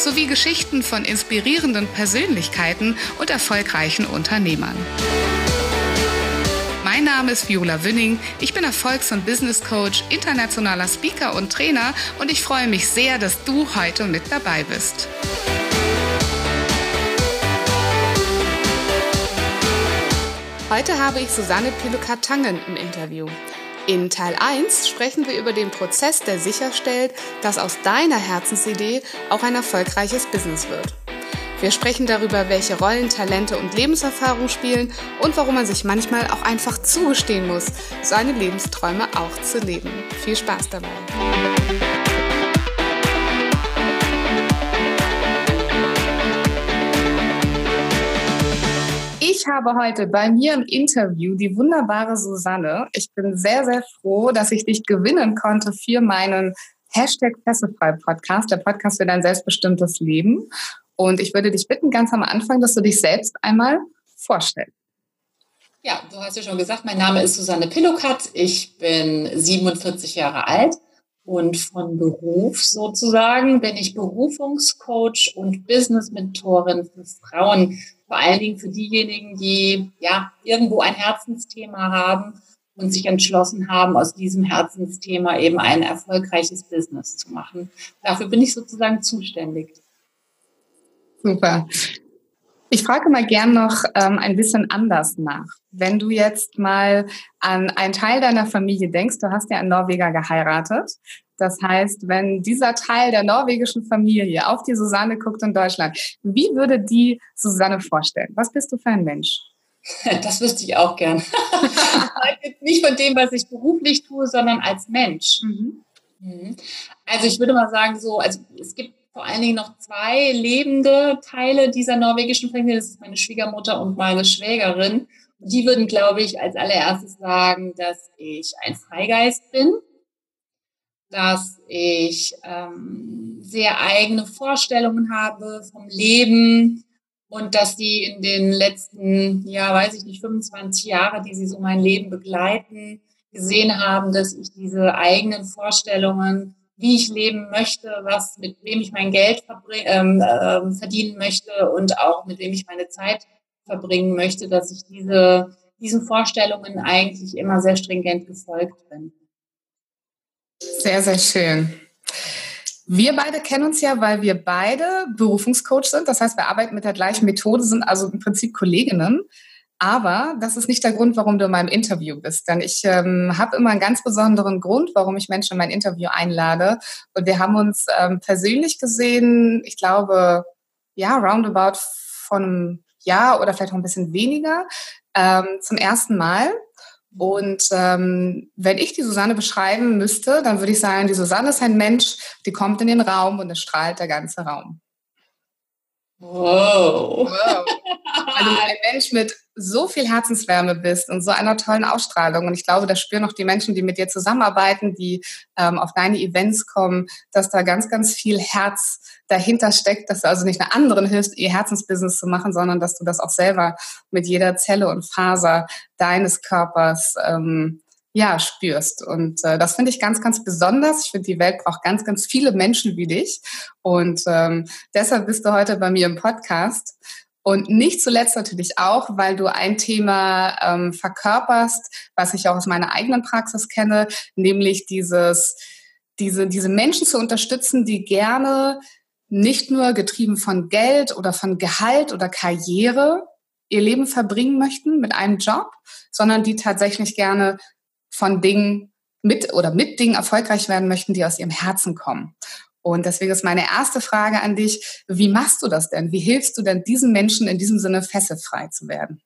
sowie Geschichten von inspirierenden Persönlichkeiten und erfolgreichen Unternehmern. Mein Name ist Viola Wünning. Ich bin Erfolgs- und Business Coach, internationaler Speaker und Trainer und ich freue mich sehr, dass du heute mit dabei bist. Heute habe ich Susanne Pilukat-Tangen im Interview. In Teil 1 sprechen wir über den Prozess, der sicherstellt, dass aus deiner Herzensidee auch ein erfolgreiches Business wird. Wir sprechen darüber, welche Rollen, Talente und Lebenserfahrung spielen und warum man sich manchmal auch einfach zugestehen muss, seine Lebensträume auch zu leben. Viel Spaß dabei! Habe heute bei mir im Interview die wunderbare Susanne. Ich bin sehr, sehr froh, dass ich dich gewinnen konnte für meinen Hashtag Fesselfrei Podcast, der Podcast für dein selbstbestimmtes Leben. Und ich würde dich bitten, ganz am Anfang, dass du dich selbst einmal vorstellst. Ja, du hast ja schon gesagt, mein Name ist Susanne Pillokat. Ich bin 47 Jahre alt und von Beruf sozusagen bin ich Berufungscoach und Business-Mentorin für Frauen vor allen Dingen für diejenigen, die ja irgendwo ein Herzensthema haben und sich entschlossen haben, aus diesem Herzensthema eben ein erfolgreiches Business zu machen. Dafür bin ich sozusagen zuständig. Super. Ich frage mal gern noch ähm, ein bisschen anders nach. Wenn du jetzt mal an einen Teil deiner Familie denkst, du hast ja einen Norweger geheiratet. Das heißt, wenn dieser Teil der norwegischen Familie auf die Susanne guckt in Deutschland, wie würde die Susanne vorstellen? Was bist du für ein Mensch? Das wüsste ich auch gern. Nicht von dem, was ich beruflich tue, sondern als Mensch. Mhm. mhm. Also ich würde mal sagen, so, also es gibt vor allen Dingen noch zwei lebende Teile dieser norwegischen Familie. Das ist meine Schwiegermutter und meine Schwägerin. Die würden, glaube ich, als allererstes sagen, dass ich ein Freigeist bin dass ich ähm, sehr eigene Vorstellungen habe vom Leben und dass die in den letzten, ja, weiß ich nicht, 25 Jahre, die sie so mein Leben begleiten, gesehen haben, dass ich diese eigenen Vorstellungen, wie ich leben möchte, was, mit wem ich mein Geld ähm, äh, verdienen möchte und auch mit wem ich meine Zeit verbringen möchte, dass ich diese, diesen Vorstellungen eigentlich immer sehr stringent gefolgt bin. Sehr, sehr schön. Wir beide kennen uns ja, weil wir beide Berufungscoach sind. Das heißt, wir arbeiten mit der gleichen Methode, sind also im Prinzip Kolleginnen. Aber das ist nicht der Grund, warum du in meinem Interview bist. Denn ich ähm, habe immer einen ganz besonderen Grund, warum ich Menschen in mein Interview einlade. Und wir haben uns ähm, persönlich gesehen, ich glaube, ja, roundabout von einem Jahr oder vielleicht auch ein bisschen weniger, ähm, zum ersten Mal. Und ähm, wenn ich die Susanne beschreiben müsste, dann würde ich sagen, die Susanne ist ein Mensch, die kommt in den Raum und es strahlt der ganze Raum. Wow. wow. Also ein Mensch mit so viel Herzenswärme bist und so einer tollen Ausstrahlung. Und ich glaube, das spüren auch die Menschen, die mit dir zusammenarbeiten, die ähm, auf deine Events kommen, dass da ganz, ganz viel Herz dahinter steckt, dass du also nicht einer anderen hilfst, ihr Herzensbusiness zu machen, sondern dass du das auch selber mit jeder Zelle und Faser deines Körpers ähm, ja, spürst. Und äh, das finde ich ganz, ganz besonders. Ich finde, die Welt braucht ganz, ganz viele Menschen wie dich. Und ähm, deshalb bist du heute bei mir im Podcast. Und nicht zuletzt natürlich auch, weil du ein Thema ähm, verkörperst, was ich auch aus meiner eigenen Praxis kenne, nämlich dieses, diese, diese Menschen zu unterstützen, die gerne nicht nur getrieben von Geld oder von Gehalt oder Karriere ihr Leben verbringen möchten mit einem Job, sondern die tatsächlich gerne von Dingen mit oder mit Dingen erfolgreich werden möchten, die aus ihrem Herzen kommen. Und deswegen ist meine erste Frage an dich, wie machst du das denn? Wie hilfst du denn diesen Menschen in diesem Sinne fesselfrei zu werden?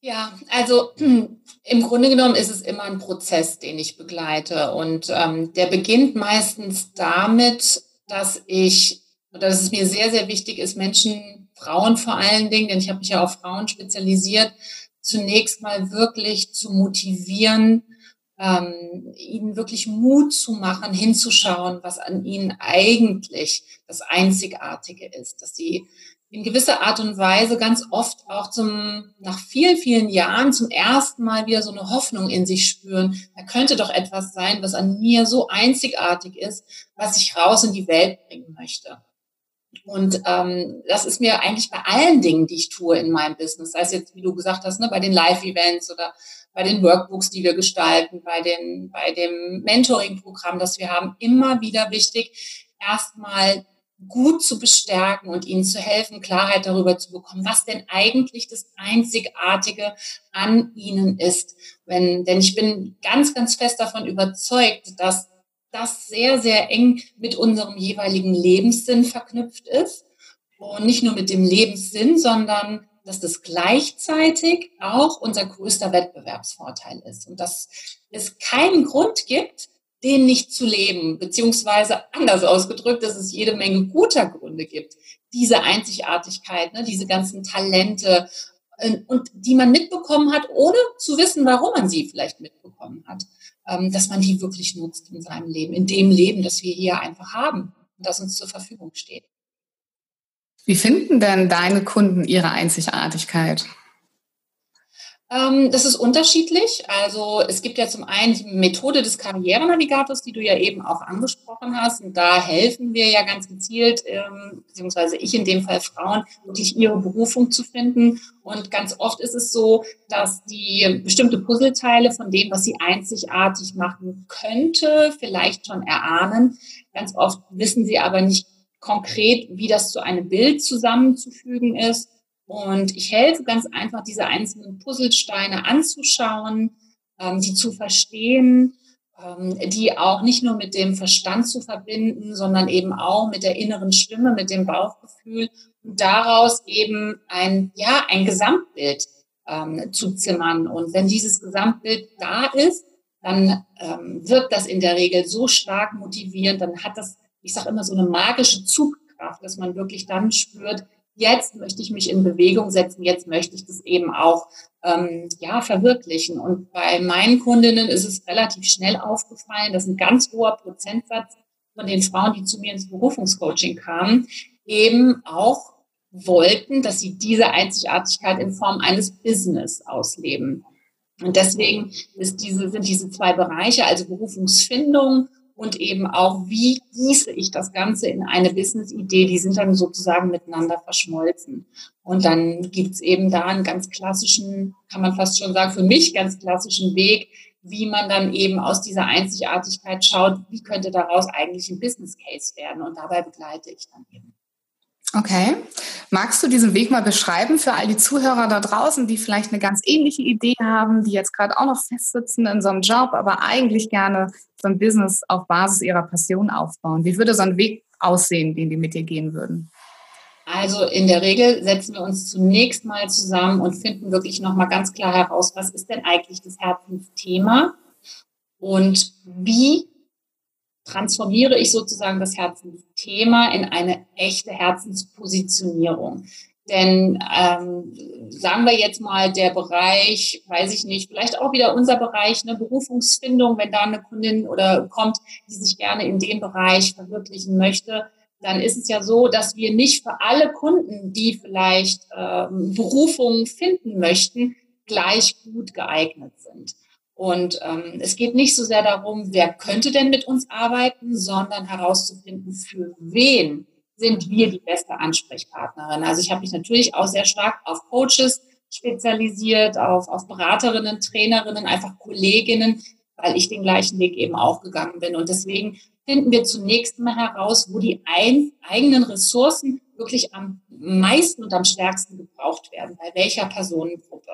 Ja, also im Grunde genommen ist es immer ein Prozess, den ich begleite. Und ähm, der beginnt meistens damit, dass ich dass es mir sehr, sehr wichtig ist, Menschen, Frauen vor allen Dingen, denn ich habe mich ja auf Frauen spezialisiert, zunächst mal wirklich zu motivieren, ähm, ihnen wirklich Mut zu machen, hinzuschauen, was an ihnen eigentlich das Einzigartige ist, dass sie in gewisser Art und Weise ganz oft auch zum, nach vielen, vielen Jahren zum ersten Mal wieder so eine Hoffnung in sich spüren. Da könnte doch etwas sein, was an mir so einzigartig ist, was ich raus in die Welt bringen möchte. Und ähm, das ist mir eigentlich bei allen Dingen, die ich tue in meinem Business, sei es jetzt, wie du gesagt hast, ne, bei den Live-Events oder bei den Workbooks, die wir gestalten, bei, den, bei dem Mentoring-Programm, das wir haben, immer wieder wichtig, erstmal gut zu bestärken und ihnen zu helfen, Klarheit darüber zu bekommen, was denn eigentlich das Einzigartige an ihnen ist. Wenn, denn ich bin ganz, ganz fest davon überzeugt, dass das sehr, sehr eng mit unserem jeweiligen Lebenssinn verknüpft ist. Und nicht nur mit dem Lebenssinn, sondern dass das gleichzeitig auch unser größter Wettbewerbsvorteil ist. Und dass es keinen Grund gibt, den nicht zu leben, beziehungsweise anders ausgedrückt, dass es jede Menge guter Gründe gibt, diese Einzigartigkeit, ne, diese ganzen Talente äh, und die man mitbekommen hat, ohne zu wissen, warum man sie vielleicht mitbekommen hat, dass man die wirklich nutzt in seinem Leben, in dem Leben, das wir hier einfach haben und das uns zur Verfügung steht. Wie finden denn deine Kunden ihre Einzigartigkeit? Ähm, das ist unterschiedlich. Also es gibt ja zum einen die Methode des Karrierenavigators, die du ja eben auch angesprochen hast. Und da helfen wir ja ganz gezielt, ähm, beziehungsweise ich in dem Fall Frauen, wirklich ihre Berufung zu finden. Und ganz oft ist es so, dass die bestimmte Puzzleteile von dem, was sie einzigartig machen könnte, vielleicht schon erahnen. Ganz oft wissen sie aber nicht konkret, wie das zu einem Bild zusammenzufügen ist. Und ich helfe ganz einfach, diese einzelnen Puzzlesteine anzuschauen, ähm, die zu verstehen, ähm, die auch nicht nur mit dem Verstand zu verbinden, sondern eben auch mit der inneren Stimme, mit dem Bauchgefühl und daraus eben ein, ja, ein Gesamtbild ähm, zu zimmern. Und wenn dieses Gesamtbild da ist, dann ähm, wirkt das in der Regel so stark motivierend, dann hat das ich sage immer, so eine magische Zugkraft, dass man wirklich dann spürt, jetzt möchte ich mich in Bewegung setzen, jetzt möchte ich das eben auch ähm, ja, verwirklichen. Und bei meinen Kundinnen ist es relativ schnell aufgefallen, dass ein ganz hoher Prozentsatz von den Frauen, die zu mir ins Berufungscoaching kamen, eben auch wollten, dass sie diese Einzigartigkeit in Form eines Business ausleben. Und deswegen ist diese, sind diese zwei Bereiche, also Berufungsfindung und eben auch, wie gieße ich das Ganze in eine Business-Idee, die sind dann sozusagen miteinander verschmolzen. Und dann gibt's eben da einen ganz klassischen, kann man fast schon sagen, für mich ganz klassischen Weg, wie man dann eben aus dieser Einzigartigkeit schaut, wie könnte daraus eigentlich ein Business Case werden. Und dabei begleite ich dann eben. Okay. Magst du diesen Weg mal beschreiben für all die Zuhörer da draußen, die vielleicht eine ganz ähnliche Idee haben, die jetzt gerade auch noch festsitzen in so einem Job, aber eigentlich gerne so ein Business auf Basis ihrer Passion aufbauen? Wie würde so ein Weg aussehen, den die mit dir gehen würden? Also in der Regel setzen wir uns zunächst mal zusammen und finden wirklich nochmal ganz klar heraus, was ist denn eigentlich das Herzensthema und wie transformiere ich sozusagen das Herzensthema in eine echte Herzenspositionierung. Denn ähm, sagen wir jetzt mal der Bereich, weiß ich nicht, vielleicht auch wieder unser Bereich, eine Berufungsfindung, wenn da eine Kundin oder kommt, die sich gerne in dem Bereich verwirklichen möchte, dann ist es ja so, dass wir nicht für alle Kunden, die vielleicht ähm, Berufungen finden möchten, gleich gut geeignet sind. Und ähm, es geht nicht so sehr darum, wer könnte denn mit uns arbeiten, sondern herauszufinden, für wen sind wir die beste Ansprechpartnerin. Also ich habe mich natürlich auch sehr stark auf Coaches spezialisiert, auf, auf Beraterinnen, Trainerinnen, einfach Kolleginnen, weil ich den gleichen Weg eben auch gegangen bin. Und deswegen finden wir zunächst mal heraus, wo die ein, eigenen Ressourcen wirklich am meisten und am stärksten gebraucht werden, bei welcher Personengruppe.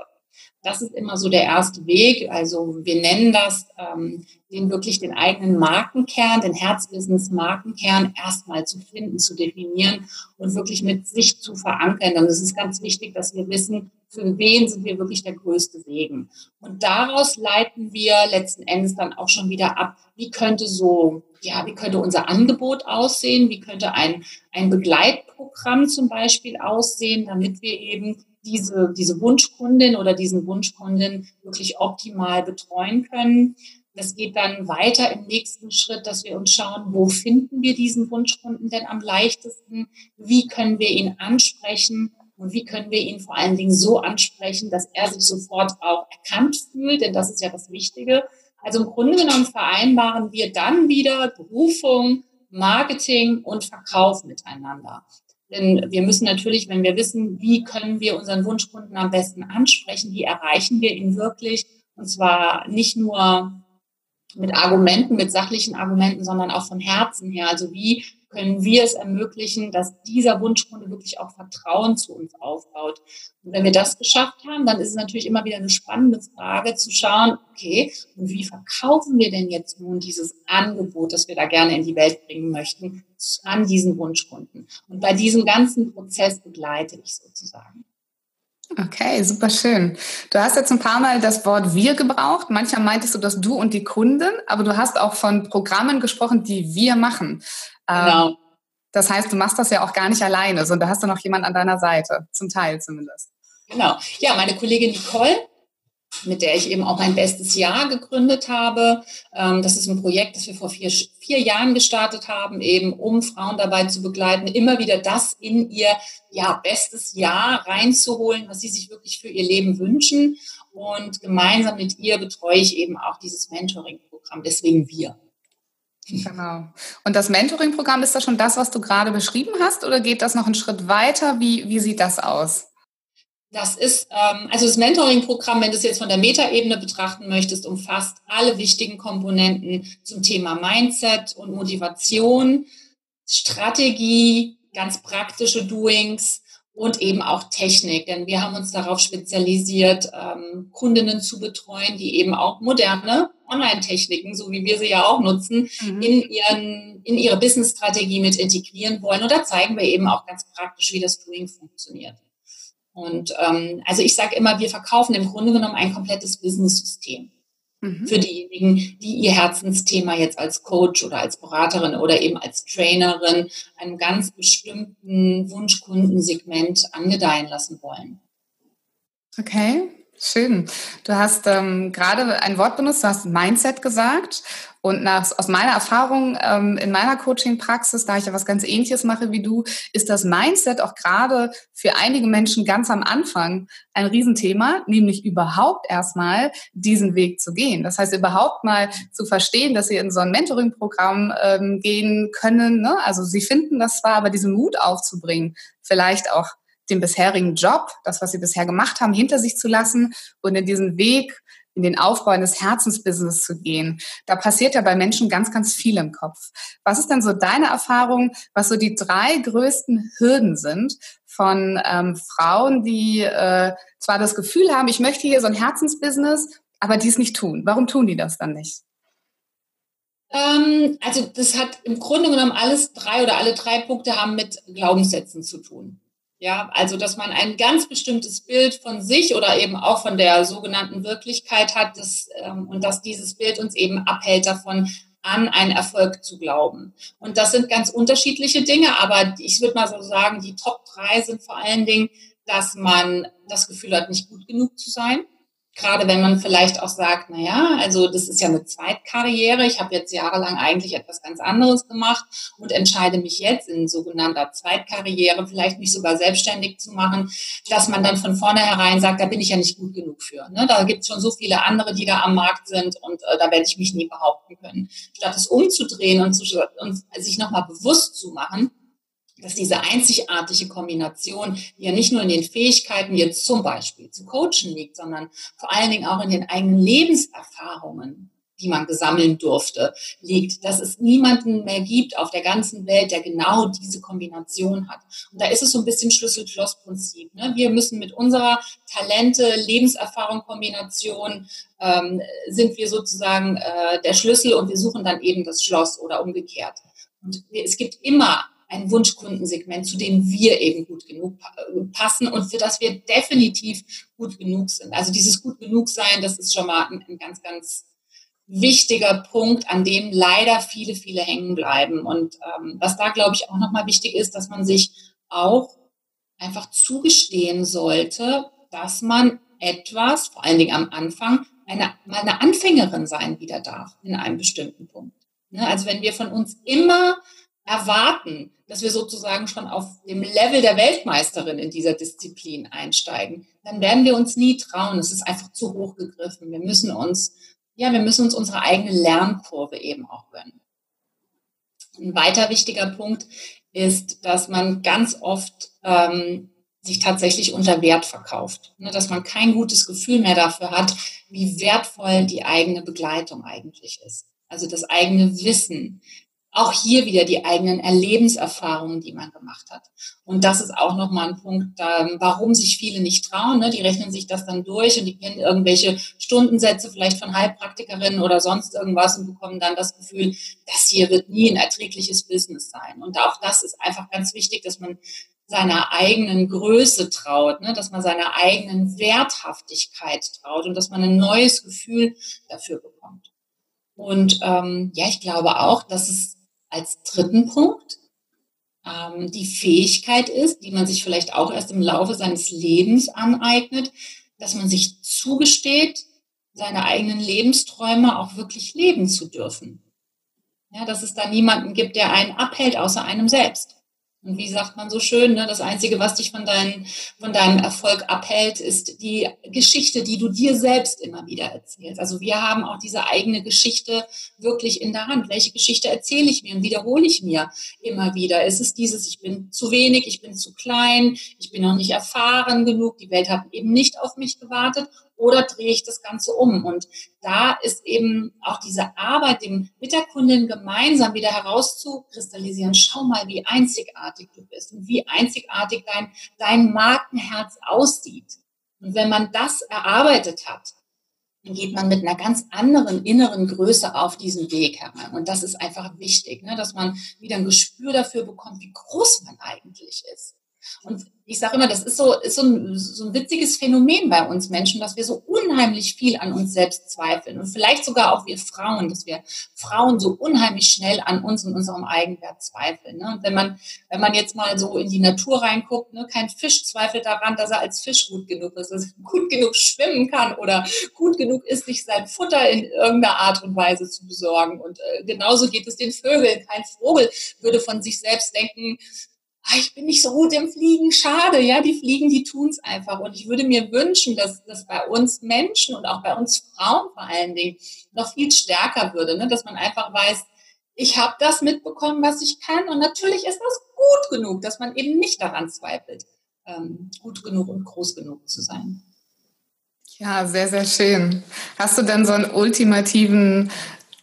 Das ist immer so der erste Weg. Also wir nennen das ähm, den wirklich den eigenen Markenkern, den Herzbusiness-Markenkern erstmal zu finden, zu definieren und wirklich mit sich zu verankern. Und es ist ganz wichtig, dass wir wissen, für wen sind wir wirklich der größte Segen. Und daraus leiten wir letzten Endes dann auch schon wieder ab, wie könnte so, ja, wie könnte unser Angebot aussehen, wie könnte ein, ein Begleitprogramm zum Beispiel aussehen, damit wir eben diese, diese Wunschkundin oder diesen Wunschkundin wirklich optimal betreuen können. Das geht dann weiter im nächsten Schritt, dass wir uns schauen, wo finden wir diesen Wunschkunden denn am leichtesten? Wie können wir ihn ansprechen? Und wie können wir ihn vor allen Dingen so ansprechen, dass er sich sofort auch erkannt fühlt? Denn das ist ja das Wichtige. Also im Grunde genommen vereinbaren wir dann wieder Berufung, Marketing und Verkauf miteinander. Denn wir müssen natürlich, wenn wir wissen, wie können wir unseren Wunschkunden am besten ansprechen, wie erreichen wir ihn wirklich, und zwar nicht nur mit Argumenten, mit sachlichen Argumenten, sondern auch von Herzen her. Also wie können wir es ermöglichen, dass dieser Wunschkunde wirklich auch Vertrauen zu uns aufbaut. Und wenn wir das geschafft haben, dann ist es natürlich immer wieder eine spannende Frage zu schauen, okay, und wie verkaufen wir denn jetzt nun dieses Angebot, das wir da gerne in die Welt bringen möchten, an diesen Wunschkunden? Und bei diesem ganzen Prozess begleite ich sozusagen. Okay, super schön. Du hast jetzt ein paar Mal das Wort wir gebraucht. Manchmal meintest du das du und die Kunden, aber du hast auch von Programmen gesprochen, die wir machen. Ähm, genau. Das heißt, du machst das ja auch gar nicht alleine, sondern da hast du noch jemand an deiner Seite, zum Teil zumindest. Genau. Ja, meine Kollegin Nicole, mit der ich eben auch mein bestes Jahr gegründet habe. Ähm, das ist ein Projekt, das wir vor vier, vier Jahren gestartet haben, eben um Frauen dabei zu begleiten, immer wieder das in ihr ja, bestes Jahr reinzuholen, was sie sich wirklich für ihr Leben wünschen. Und gemeinsam mit ihr betreue ich eben auch dieses Mentoring-Programm, deswegen wir. Genau. Und das Mentoring-Programm, ist das schon das, was du gerade beschrieben hast, oder geht das noch einen Schritt weiter? Wie, wie sieht das aus? Das ist, ähm, also das Mentoring-Programm, wenn du es jetzt von der Metaebene betrachten möchtest, umfasst alle wichtigen Komponenten zum Thema Mindset und Motivation, Strategie, ganz praktische Doings und eben auch Technik. Denn wir haben uns darauf spezialisiert, ähm, Kundinnen zu betreuen, die eben auch moderne Online-Techniken, so wie wir sie ja auch nutzen, mhm. in, ihren, in ihre Business-Strategie mit integrieren wollen. Und da zeigen wir eben auch ganz praktisch, wie das Doing funktioniert. Und ähm, also ich sage immer, wir verkaufen im Grunde genommen ein komplettes Business-System mhm. für diejenigen, die ihr Herzensthema jetzt als Coach oder als Beraterin oder eben als Trainerin einem ganz bestimmten Wunschkundensegment angedeihen lassen wollen. Okay, schön. Du hast ähm, gerade ein Wort benutzt, du hast Mindset gesagt. Und nach, aus meiner Erfahrung ähm, in meiner Coaching-Praxis, da ich ja was ganz Ähnliches mache wie du, ist das Mindset auch gerade für einige Menschen ganz am Anfang ein Riesenthema, nämlich überhaupt erstmal diesen Weg zu gehen. Das heißt, überhaupt mal zu verstehen, dass sie in so ein Mentoring-Programm ähm, gehen können. Ne? Also sie finden das zwar, aber diesen Mut aufzubringen, vielleicht auch den bisherigen Job, das, was sie bisher gemacht haben, hinter sich zu lassen und in diesen Weg in den Aufbau eines Herzensbusiness zu gehen. Da passiert ja bei Menschen ganz, ganz viel im Kopf. Was ist denn so deine Erfahrung, was so die drei größten Hürden sind von ähm, Frauen, die äh, zwar das Gefühl haben, ich möchte hier so ein Herzensbusiness, aber die es nicht tun? Warum tun die das dann nicht? Ähm, also das hat im Grunde genommen alles drei oder alle drei Punkte haben mit Glaubenssätzen zu tun. Ja, also dass man ein ganz bestimmtes Bild von sich oder eben auch von der sogenannten Wirklichkeit hat das, ähm, und dass dieses Bild uns eben abhält davon, an einen Erfolg zu glauben. Und das sind ganz unterschiedliche Dinge, aber ich würde mal so sagen, die Top drei sind vor allen Dingen, dass man das Gefühl hat, nicht gut genug zu sein gerade wenn man vielleicht auch sagt, na ja, also das ist ja eine Zweitkarriere, ich habe jetzt jahrelang eigentlich etwas ganz anderes gemacht und entscheide mich jetzt in sogenannter Zweitkarriere vielleicht mich sogar selbstständig zu machen, dass man dann von vornherein sagt, da bin ich ja nicht gut genug für. Ne? Da gibt es schon so viele andere, die da am Markt sind und äh, da werde ich mich nie behaupten können. Statt es umzudrehen und, zu, und sich nochmal bewusst zu machen, dass diese einzigartige Kombination, ja nicht nur in den Fähigkeiten jetzt zum Beispiel zu coachen liegt, sondern vor allen Dingen auch in den eigenen Lebenserfahrungen die man gesammeln durfte, liegt, dass es niemanden mehr gibt auf der ganzen Welt, der genau diese Kombination hat. Und da ist es so ein bisschen Schlüssel-Schloss-Prinzip. Ne? Wir müssen mit unserer Talente, Lebenserfahrung, Kombination ähm, sind wir sozusagen äh, der Schlüssel und wir suchen dann eben das Schloss oder umgekehrt. Und es gibt immer ein Wunschkundensegment, zu dem wir eben gut genug äh, passen und für das wir definitiv gut genug sind. Also dieses gut genug sein, das ist schon mal ein, ganz, ganz wichtiger Punkt, an dem leider viele, viele hängen bleiben. Und ähm, was da, glaube ich, auch nochmal wichtig ist, dass man sich auch einfach zugestehen sollte, dass man etwas, vor allen Dingen am Anfang, eine, mal eine Anfängerin sein wieder darf in einem bestimmten Punkt. Ne? Also wenn wir von uns immer erwarten, dass wir sozusagen schon auf dem Level der Weltmeisterin in dieser Disziplin einsteigen, dann werden wir uns nie trauen. Es ist einfach zu hoch gegriffen. Wir müssen uns, ja, wir müssen uns unsere eigene Lernkurve eben auch gönnen. Ein weiter wichtiger Punkt ist, dass man ganz oft ähm, sich tatsächlich unter Wert verkauft. Ne, dass man kein gutes Gefühl mehr dafür hat, wie wertvoll die eigene Begleitung eigentlich ist. Also das eigene Wissen, auch hier wieder die eigenen Erlebenserfahrungen, die man gemacht hat. Und das ist auch nochmal ein Punkt, warum sich viele nicht trauen. Ne? Die rechnen sich das dann durch und die kennen irgendwelche Stundensätze vielleicht von Heilpraktikerinnen oder sonst irgendwas und bekommen dann das Gefühl, das hier wird nie ein erträgliches Business sein. Und auch das ist einfach ganz wichtig, dass man seiner eigenen Größe traut, ne? dass man seiner eigenen Werthaftigkeit traut und dass man ein neues Gefühl dafür bekommt. Und ähm, ja, ich glaube auch, dass es als dritten Punkt ähm, die Fähigkeit ist, die man sich vielleicht auch erst im Laufe seines Lebens aneignet, dass man sich zugesteht, seine eigenen Lebensträume auch wirklich leben zu dürfen. Ja, dass es da niemanden gibt, der einen abhält, außer einem selbst. Und wie sagt man so schön, ne, das Einzige, was dich von, dein, von deinem Erfolg abhält, ist die Geschichte, die du dir selbst immer wieder erzählst. Also wir haben auch diese eigene Geschichte wirklich in der Hand. Welche Geschichte erzähle ich mir und wiederhole ich mir immer wieder? Ist es dieses, ich bin zu wenig, ich bin zu klein, ich bin noch nicht erfahren genug, die Welt hat eben nicht auf mich gewartet? Oder drehe ich das Ganze um? Und da ist eben auch diese Arbeit, dem, mit der Kundin gemeinsam wieder herauszukristallisieren, schau mal, wie einzigartig du bist und wie einzigartig dein, dein Markenherz aussieht. Und wenn man das erarbeitet hat, dann geht man mit einer ganz anderen inneren Größe auf diesen Weg heran. Und das ist einfach wichtig, ne? dass man wieder ein Gespür dafür bekommt, wie groß man eigentlich ist. Und ich sage immer, das ist so, ist so, ein, so ein witziges Phänomen bei uns Menschen, dass wir so unheimlich viel an uns selbst zweifeln. Und vielleicht sogar auch wir Frauen, dass wir Frauen so unheimlich schnell an uns und unserem Eigenwert zweifeln. Ne? Und wenn man, wenn man jetzt mal so in die Natur reinguckt, ne, kein Fisch zweifelt daran, dass er als Fisch gut genug ist, dass er gut genug schwimmen kann oder gut genug ist, sich sein Futter in irgendeiner Art und Weise zu besorgen. Und äh, genauso geht es den Vögeln. Kein Vogel würde von sich selbst denken, ich bin nicht so gut im Fliegen, schade, ja, die Fliegen, die tun's einfach. Und ich würde mir wünschen, dass das bei uns Menschen und auch bei uns Frauen vor allen Dingen noch viel stärker würde, ne? dass man einfach weiß, ich habe das mitbekommen, was ich kann. Und natürlich ist das gut genug, dass man eben nicht daran zweifelt, ähm, gut genug und groß genug zu sein. Ja, sehr, sehr schön. Hast du denn so einen ultimativen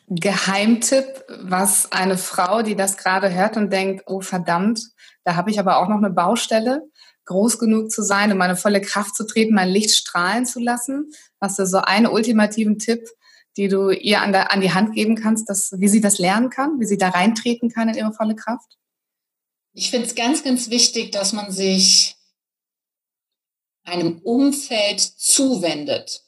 Geheimtipp, was eine Frau, die das gerade hört und denkt, oh verdammt, da habe ich aber auch noch eine Baustelle, groß genug zu sein, um meine volle Kraft zu treten, mein Licht strahlen zu lassen. Hast du so einen ultimativen Tipp, die du ihr an, der, an die Hand geben kannst, dass, wie sie das lernen kann, wie sie da reintreten kann in ihre volle Kraft? Ich finde es ganz, ganz wichtig, dass man sich einem Umfeld zuwendet,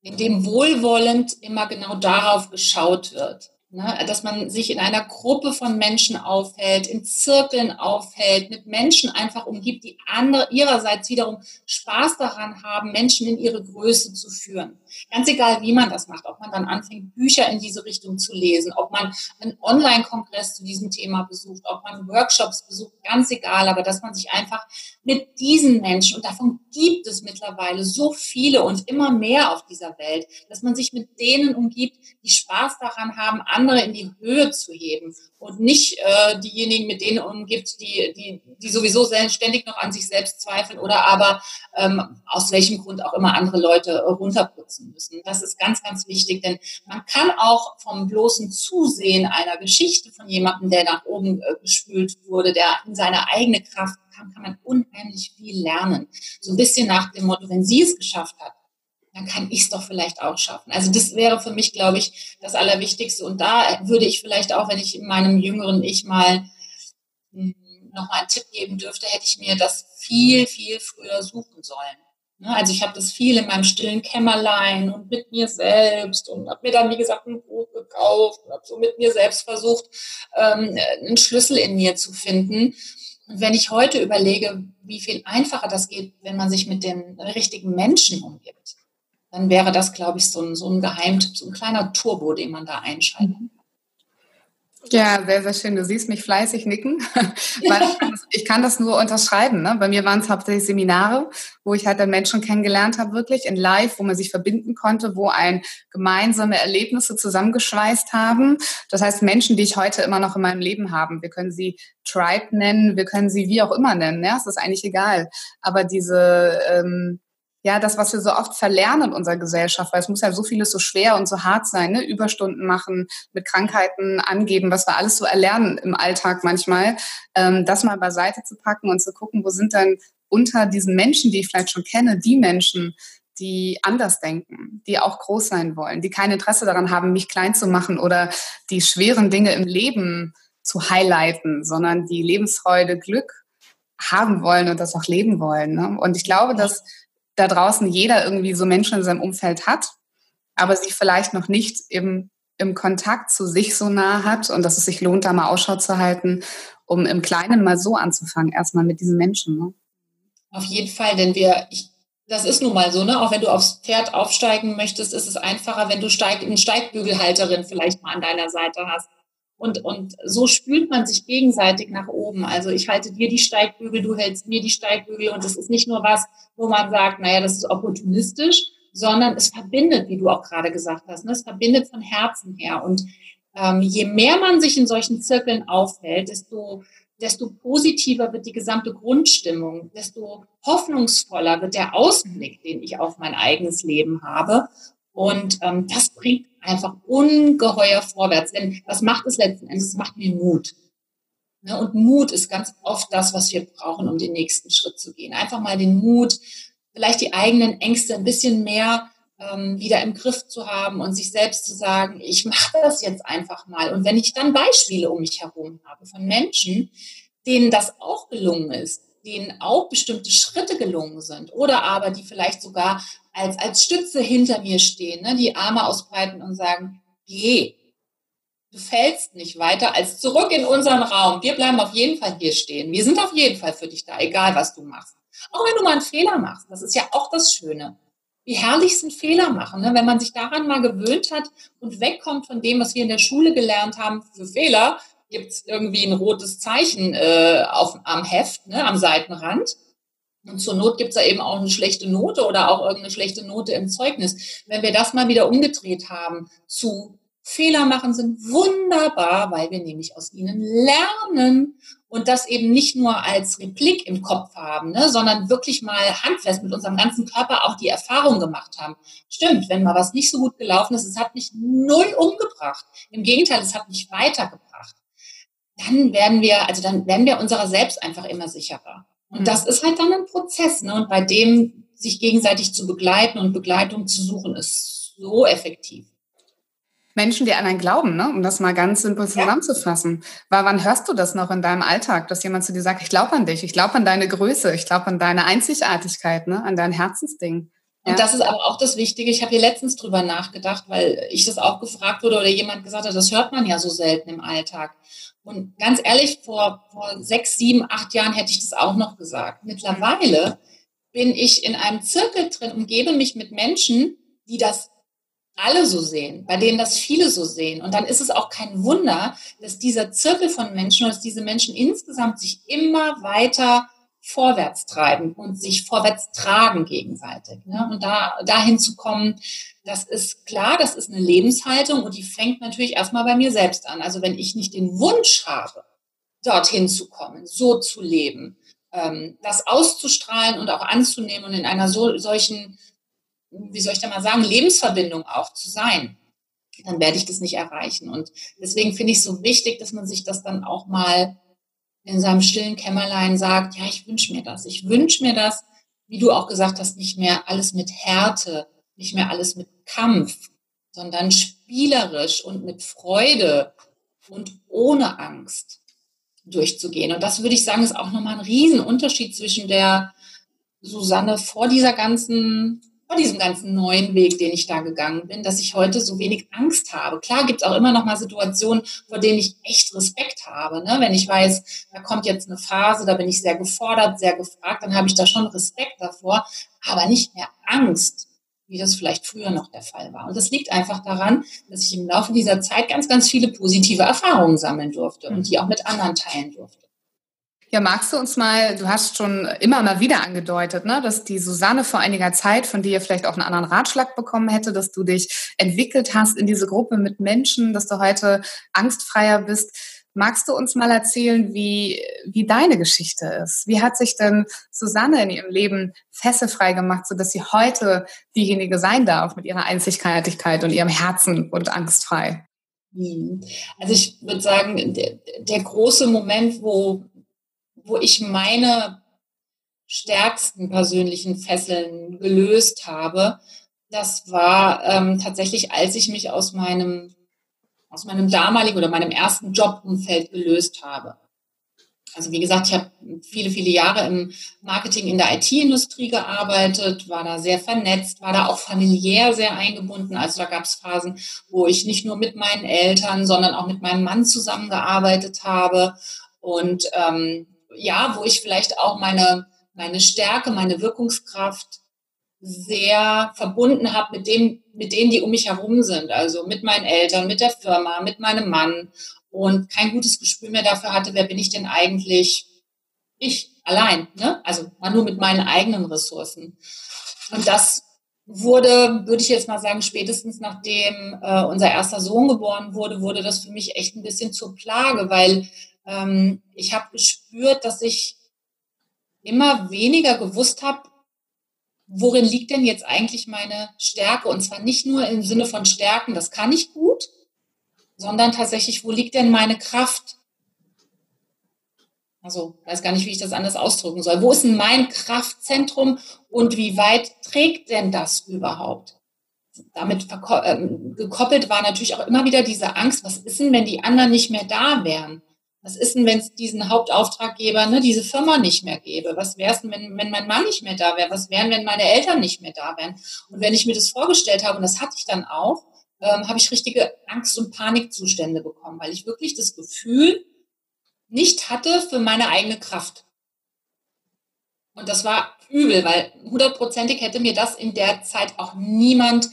in dem wohlwollend immer genau darauf geschaut wird. Ne, dass man sich in einer Gruppe von Menschen aufhält, in Zirkeln aufhält, mit Menschen einfach umgibt, die andere, ihrerseits wiederum Spaß daran haben, Menschen in ihre Größe zu führen. Ganz egal, wie man das macht, ob man dann anfängt, Bücher in diese Richtung zu lesen, ob man einen Online-Kongress zu diesem Thema besucht, ob man Workshops besucht, ganz egal, aber dass man sich einfach mit diesen Menschen, und davon gibt es mittlerweile so viele und immer mehr auf dieser Welt, dass man sich mit denen umgibt, die Spaß daran haben, andere in die Höhe zu heben und nicht äh, diejenigen, mit denen umgibt, die, die, die sowieso ständig noch an sich selbst zweifeln oder aber ähm, aus welchem Grund auch immer andere Leute runterputzen müssen. Das ist ganz, ganz wichtig, denn man kann auch vom bloßen Zusehen einer Geschichte von jemandem, der nach oben äh, gespült wurde, der in seine eigene Kraft kam, kann man unheimlich viel lernen. So ein bisschen nach dem Motto, wenn sie es geschafft hat, dann kann ich es doch vielleicht auch schaffen. Also das wäre für mich, glaube ich, das Allerwichtigste. Und da würde ich vielleicht auch, wenn ich meinem jüngeren Ich mal hm, noch mal einen Tipp geben dürfte, hätte ich mir das viel, viel früher suchen sollen. Ne, also ich habe das viel in meinem stillen Kämmerlein und mit mir selbst und habe mir dann, wie gesagt, ein Buch gekauft und habe so mit mir selbst versucht, ähm, einen Schlüssel in mir zu finden. Und wenn ich heute überlege, wie viel einfacher das geht, wenn man sich mit den richtigen Menschen umgibt, dann wäre das, glaube ich, so ein, so ein Geheimtipp, so ein kleiner Turbo, den man da einschalten kann. Ja, sehr, sehr schön. Du siehst mich fleißig nicken. Ich kann das nur unterschreiben. Ne? Bei mir waren es hauptsächlich Seminare, wo ich halt dann Menschen kennengelernt habe, wirklich in Live, wo man sich verbinden konnte, wo ein gemeinsame Erlebnisse zusammengeschweißt haben. Das heißt, Menschen, die ich heute immer noch in meinem Leben habe. Wir können sie Tribe nennen, wir können sie wie auch immer nennen. Ja, es ist eigentlich egal. Aber diese ähm, ja, das, was wir so oft verlernen in unserer Gesellschaft, weil es muss ja so vieles so schwer und so hart sein, ne? Überstunden machen, mit Krankheiten angeben, was wir alles so erlernen im Alltag manchmal, ähm, das mal beiseite zu packen und zu gucken, wo sind dann unter diesen Menschen, die ich vielleicht schon kenne, die Menschen, die anders denken, die auch groß sein wollen, die kein Interesse daran haben, mich klein zu machen oder die schweren Dinge im Leben zu highlighten, sondern die Lebensfreude, Glück haben wollen und das auch leben wollen. Ne? Und ich glaube, dass da draußen jeder irgendwie so Menschen in seinem Umfeld hat, aber sie vielleicht noch nicht im, im Kontakt zu sich so nah hat und dass es sich lohnt, da mal Ausschau zu halten, um im Kleinen mal so anzufangen, erstmal mit diesen Menschen. Ne? Auf jeden Fall, denn wir, ich, das ist nun mal so, ne? Auch wenn du aufs Pferd aufsteigen möchtest, ist es einfacher, wenn du Steig, eine Steigbügelhalterin vielleicht mal an deiner Seite hast. Und, und so spült man sich gegenseitig nach oben. Also ich halte dir die Steigbügel, du hältst mir die Steigbügel. Und es ist nicht nur was, wo man sagt, naja, das ist opportunistisch, sondern es verbindet, wie du auch gerade gesagt hast. Ne? Es verbindet von Herzen her. Und ähm, je mehr man sich in solchen Zirkeln aufhält, desto, desto positiver wird die gesamte Grundstimmung, desto hoffnungsvoller wird der Ausblick, den ich auf mein eigenes Leben habe. Und ähm, das bringt einfach ungeheuer vorwärts. Denn was macht es letzten Endes? Es macht mir Mut. Ne? Und Mut ist ganz oft das, was wir brauchen, um den nächsten Schritt zu gehen. Einfach mal den Mut, vielleicht die eigenen Ängste ein bisschen mehr ähm, wieder im Griff zu haben und sich selbst zu sagen, ich mache das jetzt einfach mal. Und wenn ich dann Beispiele um mich herum habe von Menschen, denen das auch gelungen ist, denen auch bestimmte Schritte gelungen sind oder aber die vielleicht sogar als, als Stütze hinter mir stehen, ne, die Arme ausbreiten und sagen, geh, du fällst nicht weiter als zurück in unseren Raum. Wir bleiben auf jeden Fall hier stehen. Wir sind auf jeden Fall für dich da, egal was du machst. Auch wenn du mal einen Fehler machst, das ist ja auch das Schöne. Wie herrlich sind Fehler machen, ne? wenn man sich daran mal gewöhnt hat und wegkommt von dem, was wir in der Schule gelernt haben für Fehler, gibt es irgendwie ein rotes Zeichen äh, auf, am Heft, ne, am Seitenrand. Und zur Not gibt es da eben auch eine schlechte Note oder auch irgendeine schlechte Note im Zeugnis. Wenn wir das mal wieder umgedreht haben zu Fehler machen sind wunderbar, weil wir nämlich aus ihnen lernen und das eben nicht nur als Replik im Kopf haben, ne, sondern wirklich mal handfest mit unserem ganzen Körper auch die Erfahrung gemacht haben. Stimmt, wenn mal was nicht so gut gelaufen ist, es hat mich null umgebracht. Im Gegenteil, es hat mich weitergebracht. Dann werden wir, also dann werden wir unserer selbst einfach immer sicherer. Und mhm. das ist halt dann ein Prozess. Ne? Und bei dem sich gegenseitig zu begleiten und Begleitung zu suchen, ist so effektiv. Menschen, die an einen glauben, ne? um das mal ganz simpel zusammenzufassen. Ja. Weil wann hörst du das noch in deinem Alltag, dass jemand zu dir sagt, ich glaube an dich, ich glaube an deine Größe, ich glaube an deine Einzigartigkeit, ne? an dein Herzensding. Ja. Und das ist aber auch das Wichtige. Ich habe hier letztens drüber nachgedacht, weil ich das auch gefragt wurde oder jemand gesagt hat, das hört man ja so selten im Alltag. Und ganz ehrlich, vor, vor sechs, sieben, acht Jahren hätte ich das auch noch gesagt. Mittlerweile bin ich in einem Zirkel drin, umgebe mich mit Menschen, die das alle so sehen, bei denen das viele so sehen. Und dann ist es auch kein Wunder, dass dieser Zirkel von Menschen, dass diese Menschen insgesamt sich immer weiter vorwärts treiben und sich vorwärts tragen gegenseitig. Ne? Und da dahin zu kommen, das ist klar, das ist eine Lebenshaltung und die fängt natürlich erstmal bei mir selbst an. Also wenn ich nicht den Wunsch habe, dorthin zu kommen, so zu leben, ähm, das auszustrahlen und auch anzunehmen und in einer so, solchen, wie soll ich da mal sagen, Lebensverbindung auch zu sein, dann werde ich das nicht erreichen. Und deswegen finde ich es so wichtig, dass man sich das dann auch mal in seinem stillen Kämmerlein sagt, ja, ich wünsche mir das. Ich wünsche mir das, wie du auch gesagt hast, nicht mehr alles mit Härte, nicht mehr alles mit Kampf, sondern spielerisch und mit Freude und ohne Angst durchzugehen. Und das würde ich sagen, ist auch nochmal ein Riesenunterschied zwischen der Susanne vor dieser ganzen vor diesem ganzen neuen Weg, den ich da gegangen bin, dass ich heute so wenig Angst habe. Klar gibt es auch immer noch mal Situationen, vor denen ich echt Respekt habe. Ne? Wenn ich weiß, da kommt jetzt eine Phase, da bin ich sehr gefordert, sehr gefragt, dann habe ich da schon Respekt davor, aber nicht mehr Angst, wie das vielleicht früher noch der Fall war. Und das liegt einfach daran, dass ich im Laufe dieser Zeit ganz, ganz viele positive Erfahrungen sammeln durfte und die auch mit anderen teilen durfte. Ja, magst du uns mal, du hast schon immer mal wieder angedeutet, ne, dass die Susanne vor einiger Zeit von dir vielleicht auch einen anderen Ratschlag bekommen hätte, dass du dich entwickelt hast in diese Gruppe mit Menschen, dass du heute angstfreier bist. Magst du uns mal erzählen, wie, wie deine Geschichte ist? Wie hat sich denn Susanne in ihrem Leben fesselfrei gemacht, sodass sie heute diejenige sein darf mit ihrer Einzigartigkeit und ihrem Herzen und angstfrei? Hm. Also ich würde sagen, der, der große Moment, wo wo ich meine stärksten persönlichen Fesseln gelöst habe, das war ähm, tatsächlich, als ich mich aus meinem, aus meinem damaligen oder meinem ersten Jobumfeld gelöst habe. Also wie gesagt, ich habe viele, viele Jahre im Marketing in der IT-Industrie gearbeitet, war da sehr vernetzt, war da auch familiär sehr eingebunden. Also da gab es Phasen, wo ich nicht nur mit meinen Eltern, sondern auch mit meinem Mann zusammengearbeitet habe. Und ähm, ja, wo ich vielleicht auch meine, meine Stärke, meine Wirkungskraft sehr verbunden habe mit dem, mit denen, die um mich herum sind. Also mit meinen Eltern, mit der Firma, mit meinem Mann und kein gutes Gespür mehr dafür hatte, wer bin ich denn eigentlich? Ich allein, ne? Also mal nur mit meinen eigenen Ressourcen. Und das wurde, würde ich jetzt mal sagen, spätestens nachdem äh, unser erster Sohn geboren wurde, wurde das für mich echt ein bisschen zur Plage, weil ähm, ich habe gespürt, dass ich immer weniger gewusst habe, worin liegt denn jetzt eigentlich meine Stärke? Und zwar nicht nur im Sinne von Stärken, das kann ich gut, sondern tatsächlich, wo liegt denn meine Kraft? Also, weiß gar nicht, wie ich das anders ausdrücken soll. Wo ist denn mein Kraftzentrum und wie weit trägt denn das überhaupt? Damit ähm, gekoppelt war natürlich auch immer wieder diese Angst, was ist denn, wenn die anderen nicht mehr da wären? Was ist denn, wenn es diesen Hauptauftraggeber, ne, diese Firma nicht mehr gäbe? Was wäre es denn, wenn, wenn mein Mann nicht mehr da wäre? Was wären, wenn meine Eltern nicht mehr da wären? Und wenn ich mir das vorgestellt habe, und das hatte ich dann auch, ähm, habe ich richtige Angst- und Panikzustände bekommen, weil ich wirklich das Gefühl nicht hatte für meine eigene Kraft. Und das war übel, weil hundertprozentig hätte mir das in der Zeit auch niemand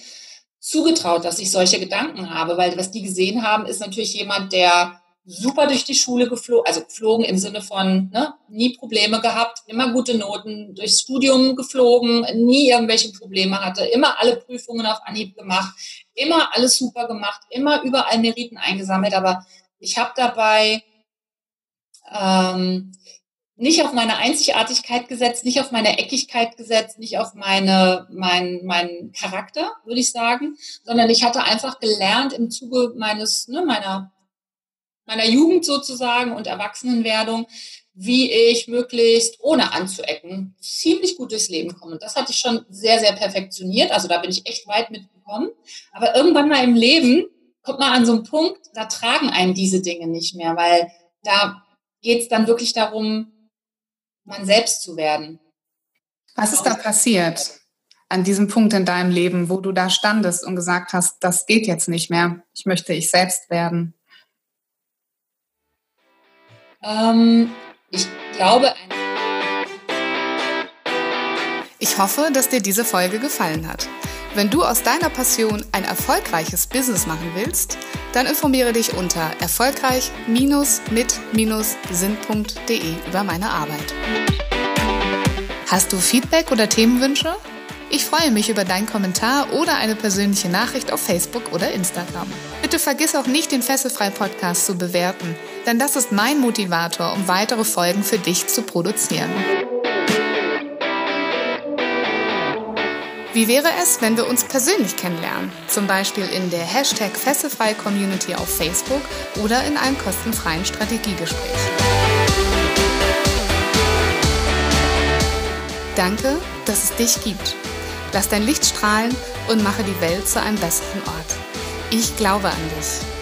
zugetraut, dass ich solche Gedanken habe, weil was die gesehen haben, ist natürlich jemand, der super durch die Schule geflogen, also geflogen im Sinne von ne, nie Probleme gehabt, immer gute Noten, durchs Studium geflogen, nie irgendwelche Probleme hatte, immer alle Prüfungen auf Anhieb gemacht, immer alles super gemacht, immer überall Meriten eingesammelt, aber ich habe dabei ähm, nicht auf meine Einzigartigkeit gesetzt, nicht auf meine Eckigkeit gesetzt, nicht auf meine, mein, meinen Charakter, würde ich sagen, sondern ich hatte einfach gelernt im Zuge meines, ne, meiner meiner Jugend sozusagen und Erwachsenenwerdung, wie ich möglichst ohne anzuecken ziemlich gut durchs Leben komme. Und das hatte ich schon sehr, sehr perfektioniert. Also da bin ich echt weit mitgekommen. Aber irgendwann mal im Leben kommt man an so einen Punkt, da tragen einen diese Dinge nicht mehr, weil da geht es dann wirklich darum, man selbst zu werden. Was ist da passiert an diesem Punkt in deinem Leben, wo du da standest und gesagt hast, das geht jetzt nicht mehr, ich möchte ich selbst werden? Ähm, ich glaube. Ich hoffe, dass dir diese Folge gefallen hat. Wenn du aus deiner Passion ein erfolgreiches Business machen willst, dann informiere dich unter erfolgreich-mit-sinn.de über meine Arbeit. Hast du Feedback oder Themenwünsche? Ich freue mich über deinen Kommentar oder eine persönliche Nachricht auf Facebook oder Instagram. Bitte vergiss auch nicht, den Fesselfrei Podcast zu bewerten, denn das ist mein Motivator, um weitere Folgen für dich zu produzieren. Wie wäre es, wenn wir uns persönlich kennenlernen? Zum Beispiel in der Hashtag Fesselfrei Community auf Facebook oder in einem kostenfreien Strategiegespräch. Danke, dass es dich gibt. Lass dein Licht strahlen und mache die Welt zu einem besseren Ort. Ich glaube an dich.